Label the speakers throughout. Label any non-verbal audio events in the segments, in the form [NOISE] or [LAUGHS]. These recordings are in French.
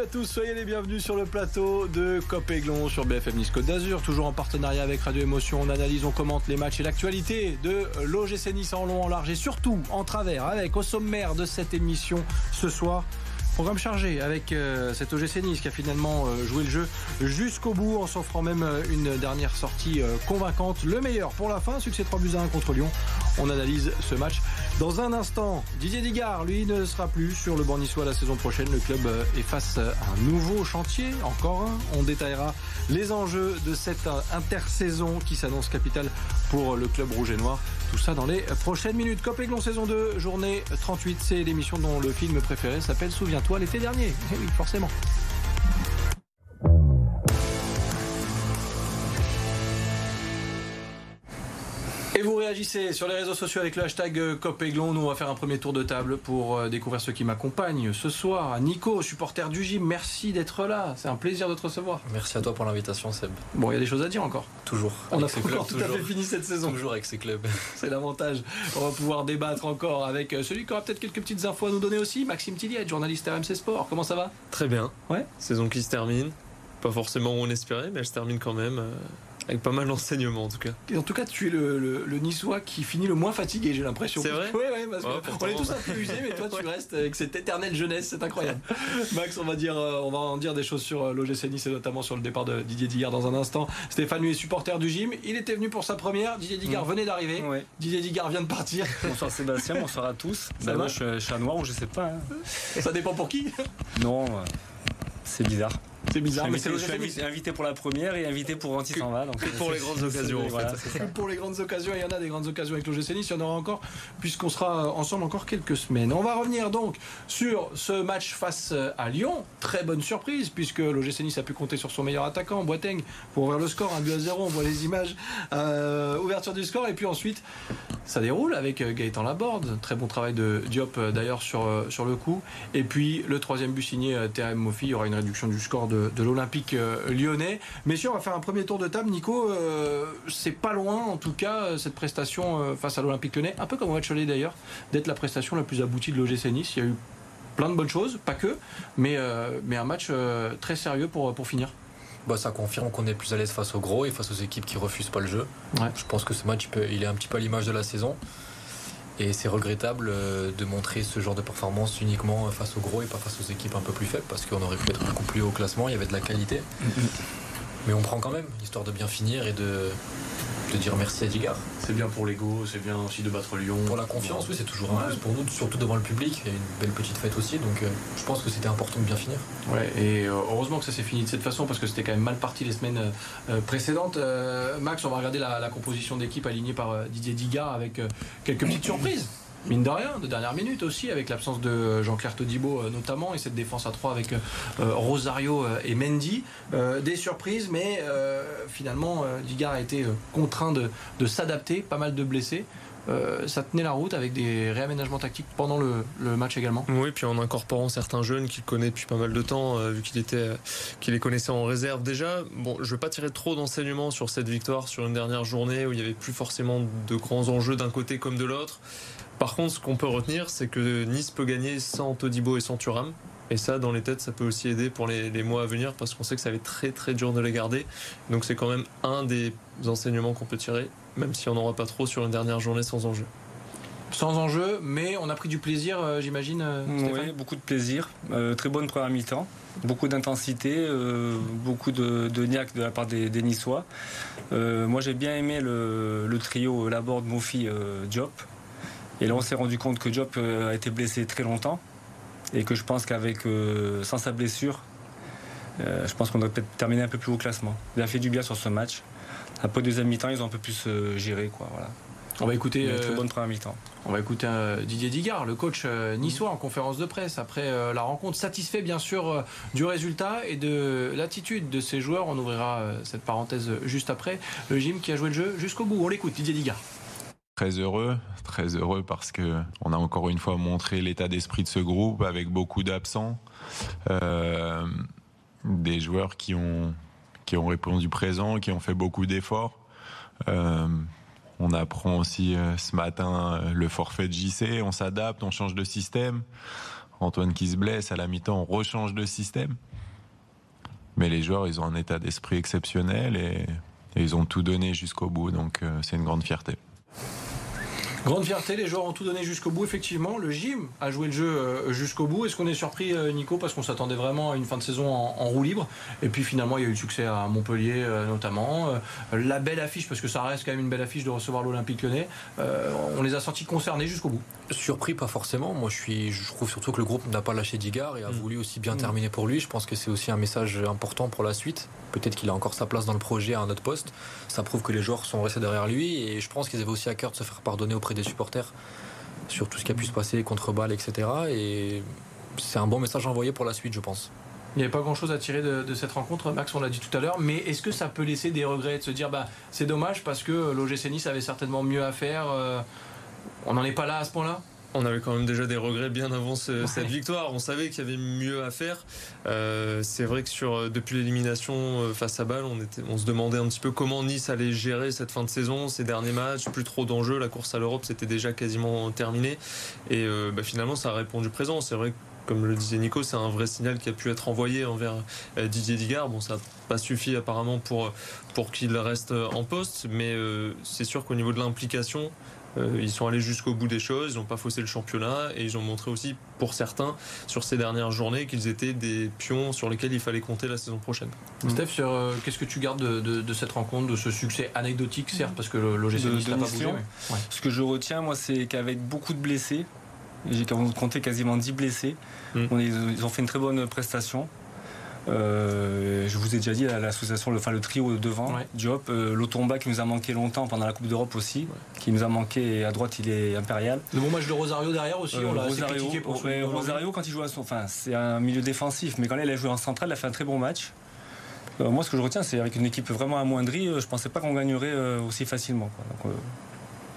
Speaker 1: Salut à tous, soyez les bienvenus sur le plateau de Copéglon sur BFM Nice Côte d'Azur, toujours en partenariat avec Radio Émotion. On analyse, on commente les matchs et l'actualité de l'OGC Nice en long, en large et surtout en travers avec au sommaire de cette émission ce soir Programme chargé avec euh, cet OGC Nice qui a finalement euh, joué le jeu jusqu'au bout en s'offrant même euh, une dernière sortie convaincante. Le meilleur pour la fin, succès 3 buts à 1 contre Lyon. On analyse ce match dans un instant. Didier Digard, lui, ne sera plus sur le banc la saison prochaine. Le club est face à un nouveau chantier, encore un. On détaillera les enjeux de cette intersaison qui s'annonce capitale pour le club rouge et noir. Tout ça dans les prochaines minutes. Cop Aiglon saison 2, journée 38. C'est l'émission dont le film préféré s'appelle Souviens-toi l'été dernier. Eh oui, forcément. Réagissez sur les réseaux sociaux avec le hashtag euh, COPEGLON. Nous, on va faire un premier tour de table pour euh, découvrir ceux qui m'accompagnent ce soir. Nico, supporter du gym, merci d'être là. C'est un plaisir de te recevoir.
Speaker 2: Merci à toi pour l'invitation, Seb.
Speaker 1: Bon, il y a des choses à dire encore.
Speaker 2: Toujours.
Speaker 1: On a encore tout à fait fini cette saison.
Speaker 2: Toujours avec ces clubs. [LAUGHS]
Speaker 1: C'est l'avantage. On va pouvoir débattre encore avec euh, celui qui aura peut-être quelques petites infos à nous donner aussi, Maxime Tilliet, journaliste RMC Sport. Comment ça va?
Speaker 3: Très bien.
Speaker 1: Ouais.
Speaker 3: Saison qui se termine. Pas forcément où on espérait, mais elle se termine quand même. Avec pas mal d'enseignements en tout cas.
Speaker 1: Et en tout cas, tu es le, le, niçois qui finit le moins fatigué, j'ai l'impression.
Speaker 3: C'est vrai [LAUGHS]
Speaker 1: Oui, oui, parce qu'on est tous un peu usés, mais toi tu restes avec cette éternelle jeunesse, c'est incroyable. [LAUGHS] Max, on va, dire, euh, on va en dire des choses sur euh, l'OGC Nice et notamment sur le départ de Didier Digard dans un instant. Stéphane, lui, est supporter du gym. Il était venu pour sa première. Didier Digard mm. venait d'arriver. Didier Digard vient de partir. [LAUGHS]
Speaker 4: Bonsoir Sébastien, bonsoir à tous. Ça va je suis à noir ou je sais pas. Hein.
Speaker 1: Ça dépend pour qui
Speaker 4: Non, euh, c'est bizarre.
Speaker 1: C'est bizarre,
Speaker 4: mais c'est suis invité pour la première et invité pour Anti s'en va.
Speaker 3: Donc pour les grandes occasions, [LAUGHS]
Speaker 1: Pour les grandes occasions, il y en a des grandes occasions avec l'OGC Nice, il y en aura encore, puisqu'on sera ensemble encore quelques semaines. On va revenir donc sur ce match face à Lyon. Très bonne surprise, puisque l'OGC Nice a pu compter sur son meilleur attaquant, Boateng, pour ouvrir le score, 1 but à 0. On voit les images. Euh, ouverture du score, et puis ensuite, ça déroule avec Gaëtan Laborde. Très bon travail de Diop d'ailleurs sur, sur le coup. Et puis le troisième but signé Terem Mofi, il y aura une réduction du score de l'Olympique euh, lyonnais. Messieurs, on va faire un premier tour de table. Nico, euh, c'est pas loin, en tout cas, euh, cette prestation face à l'Olympique lyonnais, un peu comme aller d'ailleurs, d'être la prestation la plus aboutie de l'OGC Nice. Il y a eu plein de bonnes choses, pas que, mais, un match très sérieux pour finir.
Speaker 2: Bah, ça confirme qu'on est plus à l'aise face aux gros et face aux équipes qui refusent pas le jeu. Je pense que ce match, il est un petit peu à l'image de la saison. Et c'est regrettable euh, de montrer ce genre de performance uniquement face aux gros et pas face aux équipes un peu plus faibles parce qu'on aurait pu être beaucoup plus haut au classement, il y avait de la qualité. Mais on prend quand même, histoire de bien finir et de, de dire merci à Digard.
Speaker 1: C'est bien pour l'ego, c'est bien aussi de battre Lyon.
Speaker 2: Pour la confiance, oui, c'est toujours un plus pour nous, surtout devant le public. Il y a une belle petite fête aussi, donc euh, je pense que c'était important de bien finir.
Speaker 1: Ouais, et euh, heureusement que ça s'est fini de cette façon parce que c'était quand même mal parti les semaines euh, précédentes. Max, on va regarder la, la composition d'équipe alignée par Didier Digard avec quelques petites surprises mine de rien, de dernière minute aussi, avec l'absence de Jean-Claire Todibo euh, notamment, et cette défense à 3 avec euh, euh, Rosario et Mendy. des surprises, mais finalement, Digard a été contraint de, s'adapter, pas mal de blessés. ça tenait la route avec des réaménagements tactiques pendant le, match également.
Speaker 3: Oui, puis en incorporant certains jeunes qu'il connaît depuis pas mal de temps, vu qu'il qu'il les connaissait en réserve déjà. Bon, je ne vais pas tirer trop d'enseignements sur cette victoire sur une dernière journée où il y avait plus forcément de grands enjeux d'un côté comme de l'autre. Par contre, ce qu'on peut retenir, c'est que Nice peut gagner sans Todibo et sans Thuram. Et ça, dans les têtes, ça peut aussi aider pour les, mois à venir parce qu'on sait que ça va être très très dur de les garder. Donc c'est quand même un des enseignements qu'on peut tirer, même si on n'aura pas trop sur une dernière journée sans enjeu.
Speaker 1: Sans enjeu, mais on a pris du plaisir, euh, j'imagine. Euh,
Speaker 4: oui, beaucoup de plaisir. Euh, très bonne première mi-temps. Beaucoup d'intensité, beaucoup de, de niaque de la part des, Niçois. moi, j'ai bien aimé le, le trio Laborde, Mofi, Diop. Et là, on s'est rendu compte que Diop euh, a été blessé très longtemps et que je pense qu'avec euh, sans sa blessure, euh, je pense qu'on aurait peut-être terminé un peu plus haut au classement. Il a fait du bien sur ce match. Après deuxième mi-temps, ils ont un peu plus géré, quoi. Voilà.
Speaker 1: On va écouter.
Speaker 4: Très bonne première mi-temps.
Speaker 1: On va écouter Didier Digard, le coach niçois, en conférence de presse après la rencontre. Satisfait bien sûr du résultat et de l'attitude de ses joueurs. On ouvrira cette parenthèse juste après. Le gym qui a joué le jeu jusqu'au bout. On l'écoute, Didier Digard
Speaker 5: très heureux, très heureux parce que on a encore une fois montré l'état d'esprit de ce groupe avec beaucoup d'absents, euh, des joueurs qui ont qui ont répondu présent, qui ont fait beaucoup d'efforts. Euh, on apprend aussi euh, ce matin le forfait de JC, on s'adapte, on change de système. Antoine qui se blesse, à la mi-temps, on rechange de système. Mais les joueurs, ils ont un état d'esprit exceptionnel et, ils ont tout donné jusqu'au bout. Donc c'est une grande fierté.
Speaker 1: Grande fierté, les joueurs ont tout donné jusqu'au bout, effectivement. Le gym a joué le jeu euh, jusqu'au bout. Est-ce qu'on est surpris, euh, Nico, parce qu'on s'attendait vraiment à une fin de saison en, roue libre? Et puis finalement, il y a eu le succès à Montpellier, euh, notamment. La belle affiche, parce que ça reste quand même une belle affiche de recevoir l'Olympique lyonnais. On les a sentis concernés jusqu'au bout.
Speaker 2: Surpris, pas forcément. Moi, je, suis, je trouve surtout que le groupe n'a pas lâché Digard et a mm. voulu aussi bien mm. terminer pour lui. Je pense que c'est aussi un message important pour la suite. Peut-être qu'il a encore sa place dans le projet à un autre poste. Ça prouve que les joueurs sont restés derrière lui et je pense qu'ils avaient aussi à cœur de se faire pardonner auprès des supporters sur tout ce qui a pu se passer contre balles, etc. Et c'est un bon message envoyé pour la suite, je pense.
Speaker 1: Il n'y avait pas grand chose à tirer de, cette rencontre, Max, on l'a dit tout à l'heure, mais est-ce que ça peut laisser des regrets de se dire bah, c'est dommage parce que l'OGC Nice avait certainement mieux à faire euh, On n'en est pas là à ce point-là?
Speaker 3: On avait quand même déjà des regrets bien avant cette victoire. On savait qu'il y avait mieux à faire. Euh, c'est vrai que sur, euh, depuis l'élimination euh, face à Bâle, on, était, on se demandait un petit peu comment Nice allait gérer cette fin de saison, ces derniers matchs, plus trop d'enjeux. La course à l'Europe, c'était déjà quasiment terminé. Et bah, finalement, ça a répondu présent. C'est vrai que comme le disait Nico, c'est un vrai signal qui a pu être envoyé envers Didier Digard. Bon, ça n'a pas suffi apparemment pour, pour qu'il reste en poste, mais c'est sûr qu'au niveau de l'implication, ils sont allés jusqu'au bout des choses, ils n'ont pas faussé le championnat et ils ont montré aussi, pour certains, sur ces dernières journées, qu'ils étaient des pions sur lesquels il fallait compter la saison prochaine.
Speaker 1: Steph, euh, qu'est-ce que tu gardes de, cette rencontre, de ce succès anecdotique, certes, parce que l'OGC n'a pas bougé
Speaker 4: Ce que je retiens, moi, c'est qu'avec beaucoup de blessés, j'ai compté quasiment 10 blessés, hmm. ils ont fait une très bonne prestation. Euh, je vous ai déjà dit l'association, le, enfin, le trio devant, Diop, euh, Lotomba qui nous a manqué longtemps pendant la Coupe d'Europe aussi, qui nous a manqué et à droite il est impérial.
Speaker 1: Le bon match de Rosario derrière aussi, on l'a
Speaker 4: Rosario, pour Rosario quand il joue à son, enfin c'est un milieu défensif, mais quand il a joué en centrale, il a fait un très bon match. Euh, moi ce que je retiens c'est avec une équipe vraiment amoindrie, je pensais pas qu'on gagnerait aussi facilement.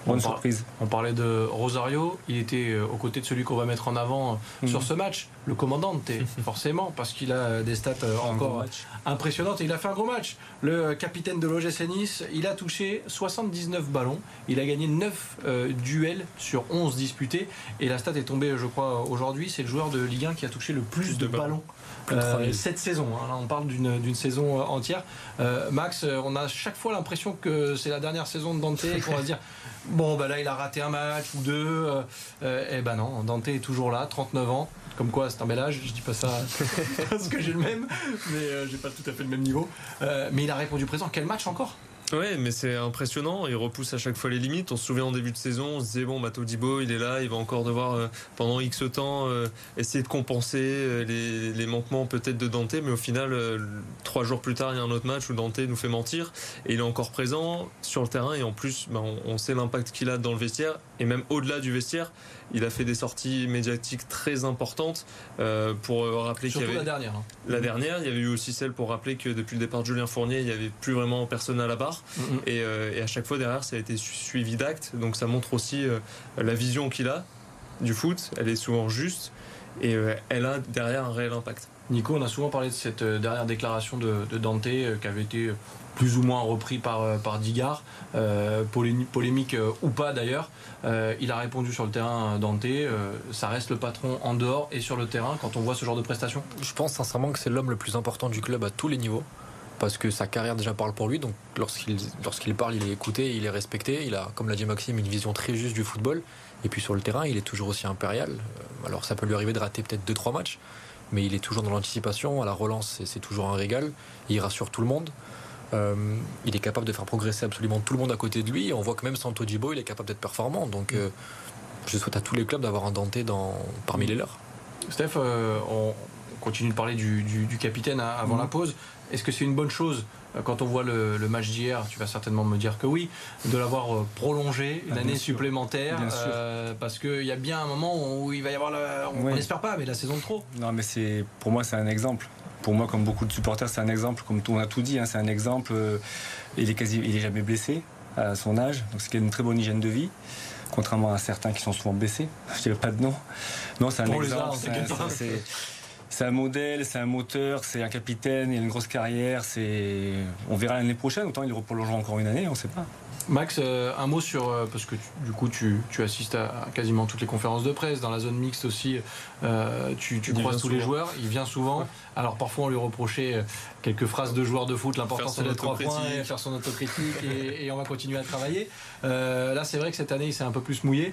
Speaker 4: Bonne surprise.
Speaker 1: On parlait de Rosario, il était euh, aux côtés de celui qu'on va mettre en avant euh, sur mhm. ce match, le commandant, [LAUGHS] forcément, parce qu'il a des stats euh, encore impressionnantes et il a fait un gros match. Le capitaine de l'OGC Nice, il a touché 79 ballons, il a gagné 9 duels sur 11 disputés et la stat est tombée, je crois, aujourd'hui, c'est le joueur de Ligue 1 qui a touché le plus, de, ballons. Cette saison, hein. on parle d'une saison entière. Max, on a chaque fois l'impression que c'est la dernière saison de Dante et qu'on va se dire [LAUGHS] Bon, bah là, il a raté un match ou deux. Euh, euh, et ben non, Dante est toujours là, 39 ans. Comme quoi, c'est un bel âge. Je dis pas ça [LAUGHS] parce que j'ai le même, mais euh, j'ai pas tout à fait le même niveau. mais il a répondu présent. Quel match encore?
Speaker 3: Ouais, mais c'est impressionnant. Il repousse à chaque fois les limites. On se souvient en début de saison, on se disait bon, Mato Dibo, il est là, il va encore devoir euh, pendant X temps euh, essayer de compenser euh, les, manquements peut-être de Dante, mais au final, trois jours plus tard, il y a un autre match où Dante nous fait mentir et il est encore présent sur le terrain et en plus, ben, on sait l'impact qu'il a dans le vestiaire et même au-delà du vestiaire. Il a fait des sorties médiatiques très importantes euh, pour euh, rappeler qu'il y avait
Speaker 1: la dernière. Hein.
Speaker 3: La dernière, il y avait eu aussi celle pour rappeler que depuis le départ de Julien Fournier, il n'y avait plus vraiment personne à la barre. Euh, et, à chaque fois derrière, ça a été suivi d'actes. Donc ça montre aussi la vision qu'il a du foot. Elle est souvent juste et elle a derrière un réel impact.
Speaker 1: Nico, on a souvent parlé de cette dernière déclaration de, Dante qui avait été plus ou moins repris par, euh, Digard, euh, polémique euh, ou pas d'ailleurs. il a répondu sur le terrain Dante, ça reste le patron en dehors et sur le terrain quand on voit ce genre de prestations
Speaker 2: Je pense sincèrement que c'est l'homme le plus important du club à tous les niveaux. Parce que sa carrière déjà parle pour lui, donc lorsqu'il lorsqu'il parle, il est écouté, il est respecté. Il a, comme l'a dit Maxime, une vision très juste du football. Et puis sur le terrain, il est toujours aussi impérial. Alors ça peut lui arriver de rater peut-être 2-3 matchs, mais il est toujours dans l'anticipation. À la relance, c'est toujours un régal. Il rassure tout le monde. Euh, il est capable de faire progresser absolument tout le monde à côté de lui. on voit que même sans Tojibo, il est capable d'être performant. Donc, euh, je souhaite à tous les clubs d'avoir un Dante parmi les leurs.
Speaker 1: Steph, euh, on continue de parler du, capitaine avant la pause. Est-ce que c'est une bonne chose quand on voit le, match d'hier Tu vas certainement me dire que oui, de l'avoir prolongé une ah, année supplémentaire, parce qu'il y a bien un moment où il va y avoir, on n'espère pas, mais la saison de trop.
Speaker 4: Non, mais c'est pour moi c'est un exemple pour moi, comme beaucoup de supporters, c'est un exemple. Comme on a tout dit, hein, c'est un exemple. Euh, il est quasi, il est jamais blessé à son âge, donc c'est une très bonne hygiène de vie. Contrairement à certains qui sont souvent blessés, [LAUGHS] je dirais pas de nom. Non, c'est un exemple. C'est un modèle, c'est un moteur, c'est un capitaine, il a une grosse carrière. C'est, on verra l'année prochaine. Autant il reprolongera encore une année, on ne sait pas.
Speaker 1: Max, euh, un mot sur euh, parce que du coup tu, assistes à, quasiment toutes les conférences de presse dans la zone mixte aussi. Euh, tu, croises tous les joueurs, il vient souvent. Alors parfois on lui reprochait quelques phrases de joueurs de foot. L'important c'est d'être trois points, et faire son autocritique et, et, on va continuer à travailler. là c'est vrai que cette année il s'est un peu plus mouillé.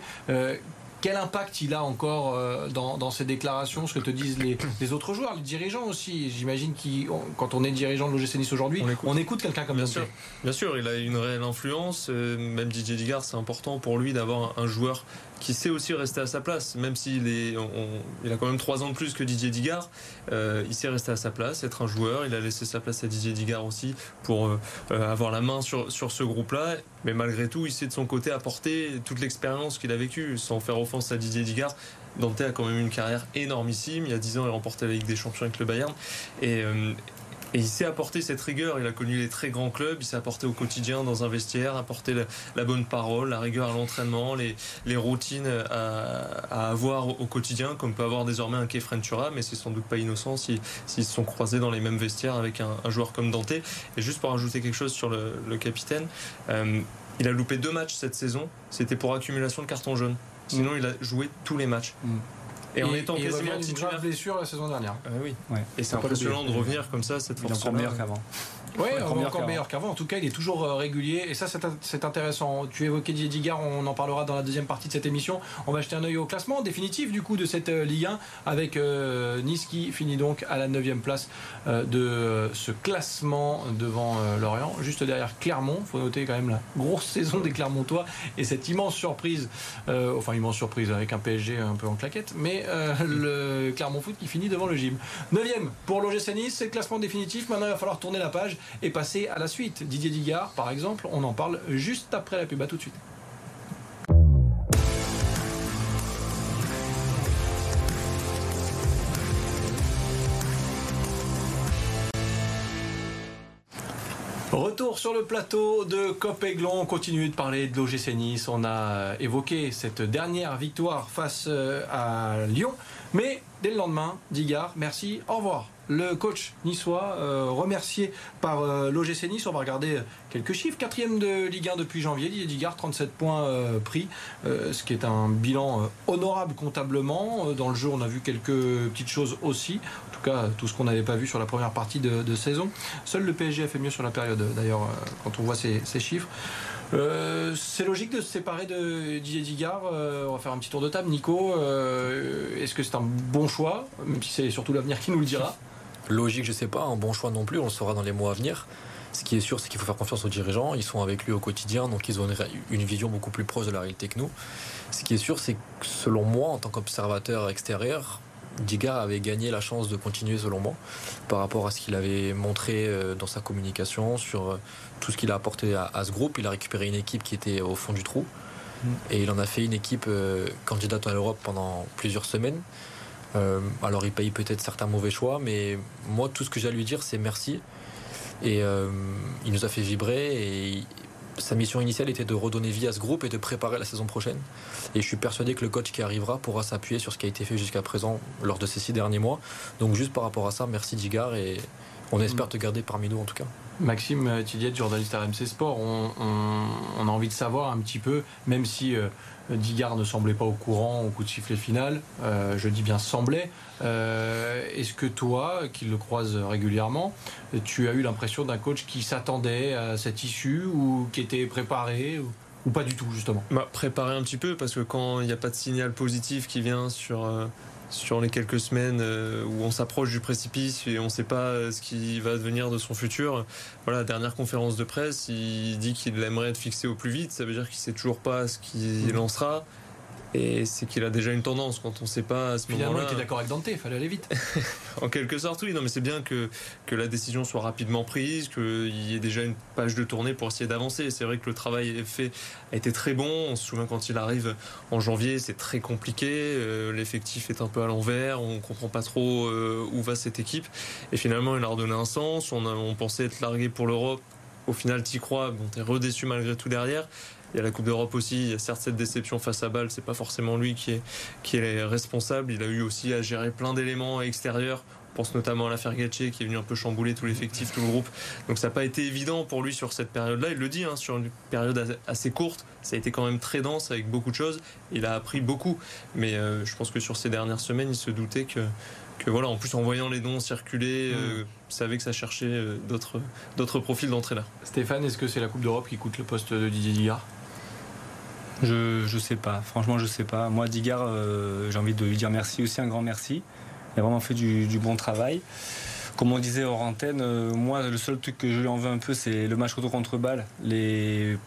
Speaker 1: Quel impact il a encore euh, dans, ses déclarations, ce que te disent les, [CLEARS THROAT] autres joueurs, les dirigeants aussi? J'imagine que quand on est dirigeant de l'OGC Nice aujourd'hui, on écoute, quelqu'un comme
Speaker 3: Bien sûr, bien sûr, il a une réelle influence. Euh, même Didier Digard, c'est important pour lui d'avoir un joueur qui sait aussi rester à sa place, même s'il est, il a quand même trois ans de plus que Didier Digard. Euh, il sait rester à sa place, être un joueur. Il a laissé sa place à Didier Digard aussi pour euh, euh, avoir la main sur, sur ce groupe-là. Mais malgré tout, il sait de son côté apporter toute l'expérience qu'il a vécue, sans faire offense à Didier Digard. Dante a quand même une carrière énormissime. Il y a dix ans, il remportait la Ligue des Champions avec le Bayern. Et, et il s'est apporté cette rigueur. Il a connu les très grands clubs. Il s'est apporté au quotidien dans un vestiaire, apporté la, bonne parole, la rigueur à l'entraînement, les, routines à, avoir au quotidien, comme peut avoir désormais un Kefren Frentura. Mais c'est sans doute pas innocent s'ils se sont croisés dans les mêmes vestiaires avec un, joueur comme Dante. Et juste pour ajouter quelque chose sur le, capitaine, euh, il a loupé deux matchs cette saison. C'était pour accumulation de cartons jaunes. Sinon, il a joué tous les matchs. Mm.
Speaker 1: Et, en étant quasiment titulaire. blessure la saison dernière.
Speaker 3: Ah oui. Et c'est impressionnant de revenir comme ça cette force.
Speaker 4: Il meilleur qu'avant.
Speaker 1: Oui, encore meilleur qu'avant. En tout cas, il est toujours euh, régulier. Et ça, c'est intéressant. Tu évoquais Didier Digard, on en parlera dans la deuxième partie de cette émission. On va jeter un œil au classement définitif du coup de cette euh, Ligue 1 avec euh, Nice qui finit donc à la 9 place de ce classement devant Lorient, juste derrière Clermont. Il faut noter quand même la grosse [LAUGHS] saison des Clermontois et cette immense surprise, enfin immense surprise avec un PSG un peu en claquette, mais le Clermont Foot qui finit devant le gym. 9 pour l'OGC Nice, c'est le classement définitif. Maintenant, il va falloir tourner la page et passer à la suite. Didier Digard, par exemple, on en parle juste après la pub. À tout de suite. Retour sur le plateau de Copéglon. On continue de parler de l'OGC Nice. On a évoqué cette dernière victoire face euh, à Lyon. Mais dès le lendemain, Digard, merci, au revoir le coach niçois, euh, remercié par euh, l'OGC Nice. On va regarder quelques chiffres. Quatrième de Ligue 1 depuis janvier, Didier Digard, 37 points euh, pris, ce qui est un bilan honorable comptablement. Dans le jeu, on a vu quelques petites choses aussi. En tout cas, tout ce qu'on n'avait pas vu sur la première partie de, saison. Seul le PSG a fait mieux sur la période, d'ailleurs, quand on voit ces, chiffres. c'est logique de se séparer de Didier Digard. on va faire un petit tour de table. Nico, est-ce que c'est un bon choix Même si c'est surtout l'avenir qui nous le dira?
Speaker 2: Logique, je sais pas, un bon choix non plus, on le saura dans les mois à venir. Ce qui est sûr, c'est qu'il faut faire confiance aux dirigeants. Ils sont avec lui au quotidien, donc ils ont une, vision beaucoup plus proche de la réalité que nous. Ce qui est sûr, c'est que selon moi, en tant qu'observateur extérieur, Digard avait gagné la chance de continuer selon moi par rapport à ce qu'il avait montré euh, dans sa communication sur euh, tout ce qu'il a apporté à, ce groupe. Il a récupéré une équipe qui était au fond du trou mm. et il en a fait une équipe euh, candidate à l'Europe pendant plusieurs semaines. Euh, alors il paye peut-être certains mauvais choix, mais moi tout ce que j'ai à lui dire c'est merci. Et euh, il nous a fait vibrer et sa mission initiale était de redonner vie à ce groupe et de préparer la saison prochaine. Et je suis persuadé que le coach qui arrivera pourra s'appuyer sur ce qui a été fait jusqu'à présent lors de ces six derniers mois. Donc juste par rapport à ça, merci Digard et on espère te garder parmi nous en tout cas.
Speaker 1: Maxime Tilliette, journaliste RMC Sport, on, a envie de savoir un petit peu, même si euh, Digard ne semblait pas au courant au coup de sifflet final. Euh, je dis bien semblait. Euh, est-ce que toi, qui le croises régulièrement, tu as eu l'impression d'un coach qui s'attendait à cette issue ou qui était préparé ou, pas du tout justement?
Speaker 3: Bah, Préparé un petit peu parce que quand il n'y a pas de signal positif qui vient sur euh, sur les quelques semaines euh, où on s'approche du précipice et on ne sait pas euh, ce qui va devenir de son futur. Voilà, dernière conférence de presse, il dit qu'il aimerait être fixé au plus vite. Ça veut dire qu'il ne sait toujours pas ce qu'il mmh. lancera. Et c'est qu'il a déjà une tendance quand on ne sait pas à ce moment-là.
Speaker 1: Finalement, il était d'accord avec Dante, il fallait aller vite. [LAUGHS]
Speaker 3: en quelque sorte, oui. Non, mais c'est bien que, que la décision soit rapidement prise, qu'il y ait déjà une page de tournée pour essayer d'avancer. C'est vrai que le travail fait a été très bon. On se souvient quand il arrive en janvier, c'est très compliqué. Euh, l'effectif est un peu à l'envers. On comprend pas trop euh, où va cette équipe. Et finalement, il a redonné un sens. On, on pensait être largué pour l'Europe au final, tu crois, bon, es redéçu malgré tout derrière. Il y a la Coupe d'Europe aussi. Il y a certes cette déception face à Bâle. C'est pas forcément lui qui est, qui est responsable. Il a eu aussi à gérer plein d'éléments extérieurs. On pense notamment à l'affaire Gatché qui est venu un peu chambouler tout l'effectif, tout le groupe. Donc ça n'a pas été évident pour lui sur cette période-là. Il le dit, hein, sur une période assez courte, ça a été quand même très dense avec beaucoup de choses. Il a appris beaucoup. Mais euh, je pense que sur ces dernières semaines, il se doutait que, que voilà, en plus en voyant les dons circuler, euh, mm. il savait que ça cherchait euh, d'autres, d'autres profils d'entraîneur.
Speaker 1: Stéphane, est-ce que c'est la Coupe d'Europe qui coûte le poste de Didier Digard
Speaker 4: je, sais pas, franchement je sais pas. Moi Digard, j'ai envie de lui dire merci aussi, un grand merci. Il a vraiment fait du, bon travail. Comme on disait hors antenne, euh, moi, le seul truc que je lui en veux un peu, c'est le match retour contre balle. Les...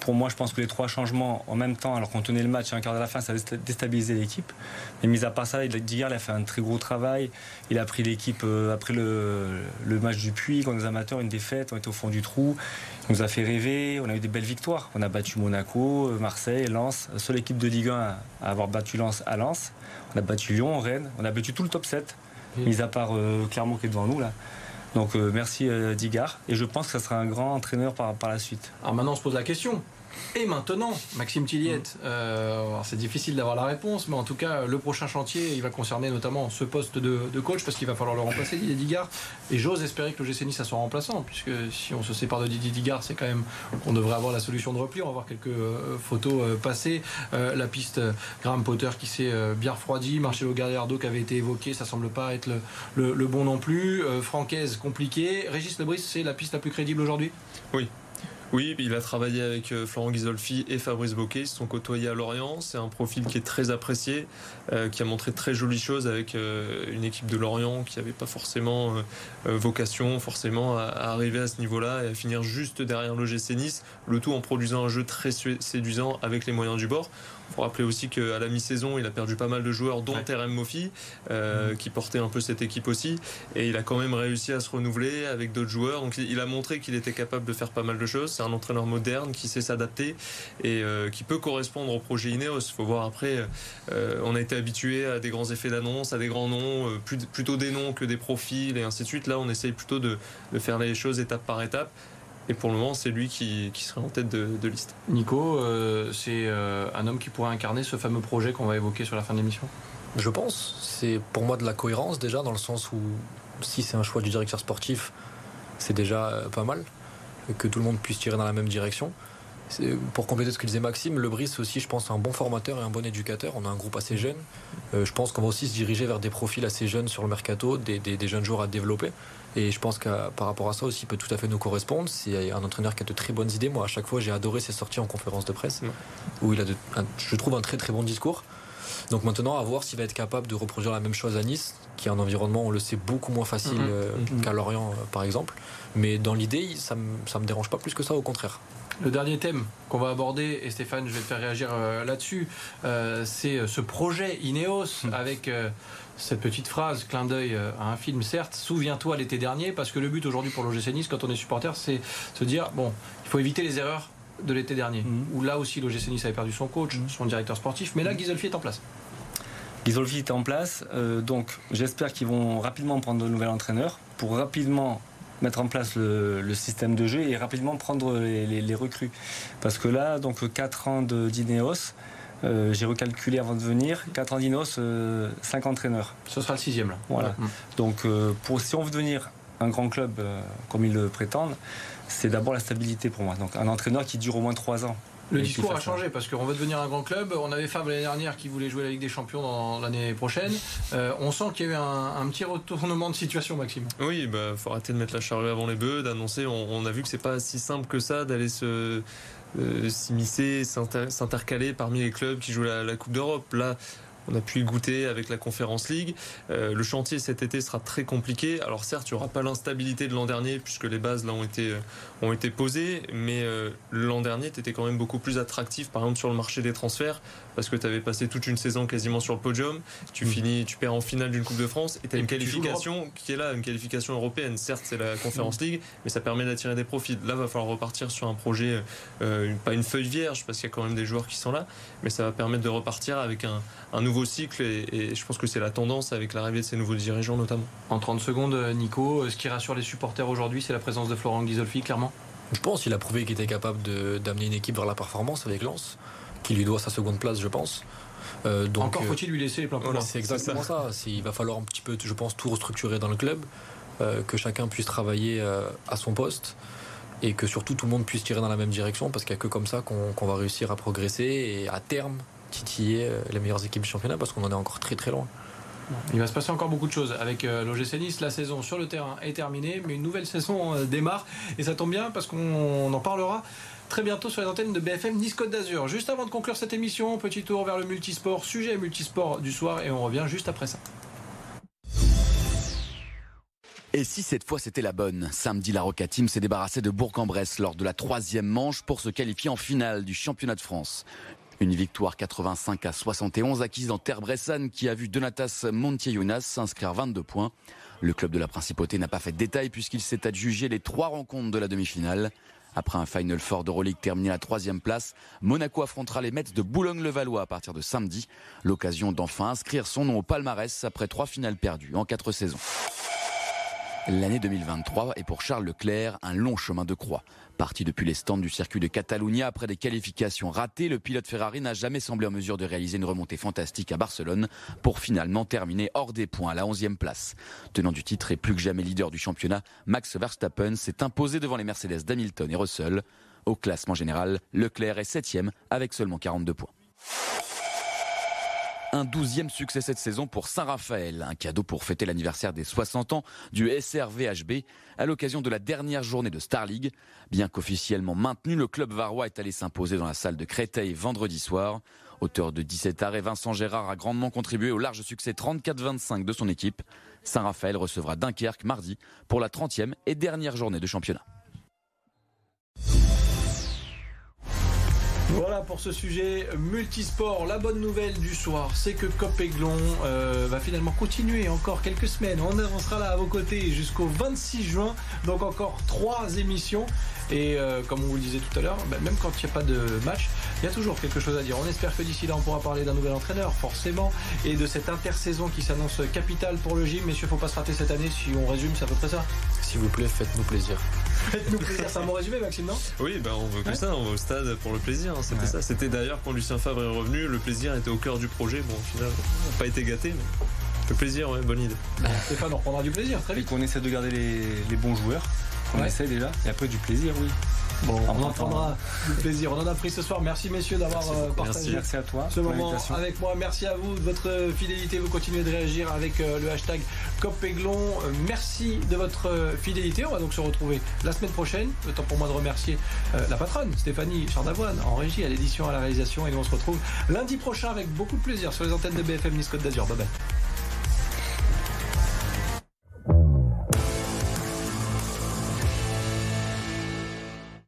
Speaker 4: Pour moi, je pense que les trois changements en même temps, alors qu'on tenait le match à un quart de la fin, ça a déstabilisé l'équipe. Mais mis à part ça, Digard il a fait un très gros travail. Il a pris l'équipe euh, après le, match du Puy, quand les amateurs, une défaite, on était au fond du trou. Il nous a fait rêver. On a eu des belles victoires. On a battu Monaco, euh, Marseille, Lens. Seule équipe de Ligue 1 à avoir battu Lens à Lens. On a battu Lyon, Rennes, on a battu tout le top 7, mis à part euh, Clermont qui est devant nous là. Donc euh, merci euh, Digard et je pense que ça sera un grand entraîneur par, par la suite.
Speaker 1: Alors maintenant on se pose la question. Et maintenant, Maxime Tilliette, euh, c'est difficile d'avoir la réponse, mais en tout cas, le prochain chantier, il va concerner notamment ce poste de, coach, parce qu'il va falloir le remplacer, Didier Digard. Et j'ose espérer que le GC Nice a son remplaçant, puisque si on se sépare de Didier Digard, c'est quand même qu'on devrait avoir la solution de repli. On va voir quelques euh, photos euh, passer. la piste Graham Potter qui s'est bien refroidi, Marcelo Gallardo qui avait été évoqué, ça semble pas être le, bon non plus. Francaise, compliqué. Régis Lebris, c'est la piste la plus crédible aujourd'hui?
Speaker 3: Oui, oui, il a travaillé avec euh, Florent Ghisolfi et Fabrice Boquet. Ils se sont côtoyés à Lorient. C'est un profil qui est très apprécié, euh, qui a montré très jolies choses avec euh, une équipe de Lorient qui n'avait pas forcément vocation forcément à, arriver à ce niveau-là et à finir juste derrière l'OGC Nice. Le tout en produisant un jeu très séduisant avec les moyens du bord. Il faut rappeler aussi qu'à la mi-saison, il a perdu pas mal de joueurs, dont Terem Mofi, euh, mhm. qui portait un peu cette équipe aussi. Et il a quand même réussi à se renouveler avec d'autres joueurs. Donc il a montré qu'il était capable de faire pas mal de choses. C'est un entraîneur moderne qui sait s'adapter et euh, qui peut correspondre au projet Ineos. Il faut voir après, euh, on a été habitué à des grands effets d'annonce, à des grands noms, plutôt des noms que des profils et ainsi de suite. Là, on essaye plutôt de faire les choses étape par étape. Et pour le moment, c'est lui qui, serait en tête de, liste.
Speaker 1: Nico, euh, c'est euh, un homme qui pourrait incarner ce fameux projet qu'on va évoquer sur la fin de l'émission?
Speaker 2: Je pense. C'est pour moi de la cohérence déjà, dans le sens où si c'est un choix du directeur sportif, c'est déjà euh, pas mal. Que tout le monde puisse tirer dans la même direction. Pour compléter ce que disait Maxime, Le Brice aussi, je pense, un bon formateur et un bon éducateur. On a un groupe assez jeune. je pense qu'on va aussi se diriger vers des profils assez jeunes sur le mercato, des, des jeunes joueurs à développer. Et je pense que par rapport à ça aussi, il peut tout à fait nous correspondre. C'est un entraîneur qui a de très bonnes idées. Moi, à chaque fois, j'ai adoré ses sorties en conférence de presse, où il a, je trouve, un très très bon discours. Donc maintenant, à voir s'il va être capable de reproduire la même chose à Nice, qui est un environnement, on le sait, beaucoup moins facile mm-hmm. Euh, mm-hmm. qu'à Lorient, euh, par exemple. Mais dans l'idée, ça ne me dérange pas plus que ça, au contraire.
Speaker 1: Le dernier thème qu'on va aborder, et Stéphane, je vais te faire réagir euh, là-dessus, c'est ce projet Ineos mm. avec cette petite phrase, clin d'œil euh, à un film, certes, souviens-toi l'été dernier, parce que le but aujourd'hui pour l'OGC Nice, quand on est supporter, c'est se dire, bon, il faut éviter les erreurs de l'été dernier, mhm. où là aussi l'OGC Nice avait perdu son coach, mhm. son directeur sportif, mais là, Ghisolfi est en place.
Speaker 4: Ghisolfi est en place, euh, donc j'espère qu'ils vont rapidement prendre de nouvel entraîneur pour rapidement mettre en place le, système de jeu et rapidement prendre les, recrues. Parce que là, donc 4 ans d'Ineos, euh, j'ai recalculé avant de venir, 4 ans d'Inos, 5 entraîneurs.
Speaker 1: Ce sera le sixième là.
Speaker 4: Voilà. Mm. Donc euh, pour, si on veut devenir un grand club euh, comme ils le prétendent, c'est d'abord la stabilité pour moi. Donc un entraîneur qui dure au moins 3 ans.
Speaker 1: Le discours a changé parce qu'on veut devenir un grand club. On avait Fab l'année dernière qui voulait jouer la Ligue des Champions dans l'année prochaine. on sent qu'il y a eu un, petit retournement de situation, Maxime.
Speaker 3: Oui, il bah, faut arrêter de mettre la charrue avant les bœufs, d'annoncer. On, on, a vu que c'est pas si simple que ça d'aller se euh, s'immiscer, s'intercaler parmi les clubs qui jouent la, la Coupe d'Europe. Là, on a pu y goûter avec la Conférence League. Euh, le chantier cet été sera très compliqué. Alors certes, il n'y aura pas l'instabilité de l'an dernier puisque les bases là ont été, euh, posées, mais euh, l'an dernier, tu étais quand même beaucoup plus attractif, par exemple sur le marché des transferts, parce que tu avais passé toute une saison quasiment sur le podium. Tu mm. finis, tu perds en finale d'une Coupe de France et tu as une qualification qui est là, une qualification européenne. Certes, c'est la Conférence mm. League, mais ça permet d'attirer des profits. Là, va falloir repartir sur un projet, pas une feuille vierge, parce qu'il y a quand même des joueurs qui sont là, mais ça va permettre de repartir avec un, un nouveau nouveau cycle et, je pense que c'est la tendance avec l'arrivée de ces nouveaux dirigeants notamment.
Speaker 1: En 30 secondes, Nico, ce qui rassure les supporters aujourd'hui, c'est la présence de Florent Ghisolfi, clairement?
Speaker 2: Je pense qu'il a prouvé qu'il était capable d'amener une équipe vers la performance avec Lens, qui lui doit sa seconde place, je pense.
Speaker 1: Euh, donc, Encore faut-il lui laisser les plans
Speaker 2: C'est exactement ça. Il va falloir un petit peu, je pense, tout restructurer dans le club, euh, que chacun puisse travailler euh, à son poste et que surtout tout le monde puisse tirer dans la même direction parce qu'il n'y a que comme ça qu'on va réussir à progresser et à terme titiller les meilleures équipes du championnat parce qu'on en est encore très très loin.
Speaker 1: Il va se passer encore beaucoup de choses avec l'OGC Nice. La saison sur le terrain est terminée, mais une nouvelle saison démarre et ça tombe bien parce qu'on en parlera très bientôt sur les antennes de BFM Nice d'Azur. Juste avant de conclure cette émission, petit tour vers le multisport, sujet multisport du soir et on revient juste après ça.
Speaker 6: Et si cette fois c'était la bonne? Samedi, la Roca Team s'est débarrassée de Bourg-en-Bresse lors de la troisième manche pour se qualifier en finale du championnat de France. Une victoire 85 à 71 acquise en terre bressane qui a vu Donatas Montiel s'inscrire 22 points. Le club de la Principauté n'a pas fait de détails puisqu'il s'est adjugé les trois rencontres de la demi-finale. Après un Final Four d'Euroleague terminé à la troisième place, Monaco affrontera les Mets de Boulogne-le-Valois à partir de samedi. L'occasion d'enfin inscrire son nom au palmarès après trois finales perdues en quatre saisons. L'année 2023 est pour Charles Leclerc un long chemin de croix. Parti depuis les stands du circuit de Catalunya après des qualifications ratées, le pilote Ferrari n'a jamais semblé en mesure de réaliser une remontée fantastique à Barcelone pour finalement terminer hors des points à la 11e place. Tenant du titre et plus que jamais leader du championnat, Max Verstappen s'est imposé devant les Mercedes d'Hamilton et Russell. Au classement général, Leclerc est 7e avec seulement 42 points. Un douzième succès cette saison pour Saint-Raphaël, un cadeau pour fêter l'anniversaire des 60 ans du SRVHB à l'occasion de la dernière journée de Star League. Bien qu'officiellement maintenu, le club varois est allé s'imposer dans la salle de Créteil vendredi soir. Auteur de 17 arrêts, Vincent Gérard a grandement contribué au large succès 34-25 de son équipe. Saint-Raphaël recevra Dunkerque mardi pour la 30e et dernière journée de championnat.
Speaker 1: Voilà pour ce sujet multisport. La bonne nouvelle du soir, c'est que Cop Aiglon euh, va finalement continuer encore quelques semaines. On, sera là à vos côtés jusqu'au 26 juin, donc encore trois émissions. Et euh, comme on vous le disait tout à l'heure, bah, même quand il n'y a pas de match, il y a toujours quelque chose à dire. On espère que d'ici là, on pourra parler d'un nouvel entraîneur, forcément, et de cette intersaison qui s'annonce capitale pour le gym. Messieurs, faut pas se rater cette année. Si on résume, c'est à peu près ça.
Speaker 2: S'il vous plaît, faites-nous plaisir.
Speaker 1: Faites-nous plaisir. C'est un bon résumé, Maxime, non?
Speaker 3: Oui, bah on veut que ça. On va au stade pour le plaisir. Hein, c'était ça. C'était d'ailleurs quand Lucien Favre est revenu, le plaisir était au cœur du projet. Bon, au final, on n'a pas été gâté, mais. Le plaisir, ouais, bonne idée.
Speaker 1: Stéphane, on reprendra du plaisir très vite.
Speaker 4: Et qu'on essaie de garder les, bons joueurs. On essaie déjà. Et après du plaisir, oui.
Speaker 1: Bon, on en prendra du plaisir. On en a pris ce soir. Merci messieurs d'avoir euh, partagé
Speaker 4: merci. à toi
Speaker 1: ce moment avec moi. Merci à vous de votre fidélité. Vous continuez de réagir avec euh, le hashtag COPEGLON. Euh, merci de votre fidélité. On va donc se retrouver la semaine prochaine. Le temps pour moi de remercier la patronne Stéphanie Chardavoine en régie, à l'édition, à la réalisation. Et nous on se retrouve lundi prochain avec beaucoup de plaisir sur les antennes de BFM Nice Côte d'Azur. Bye bye.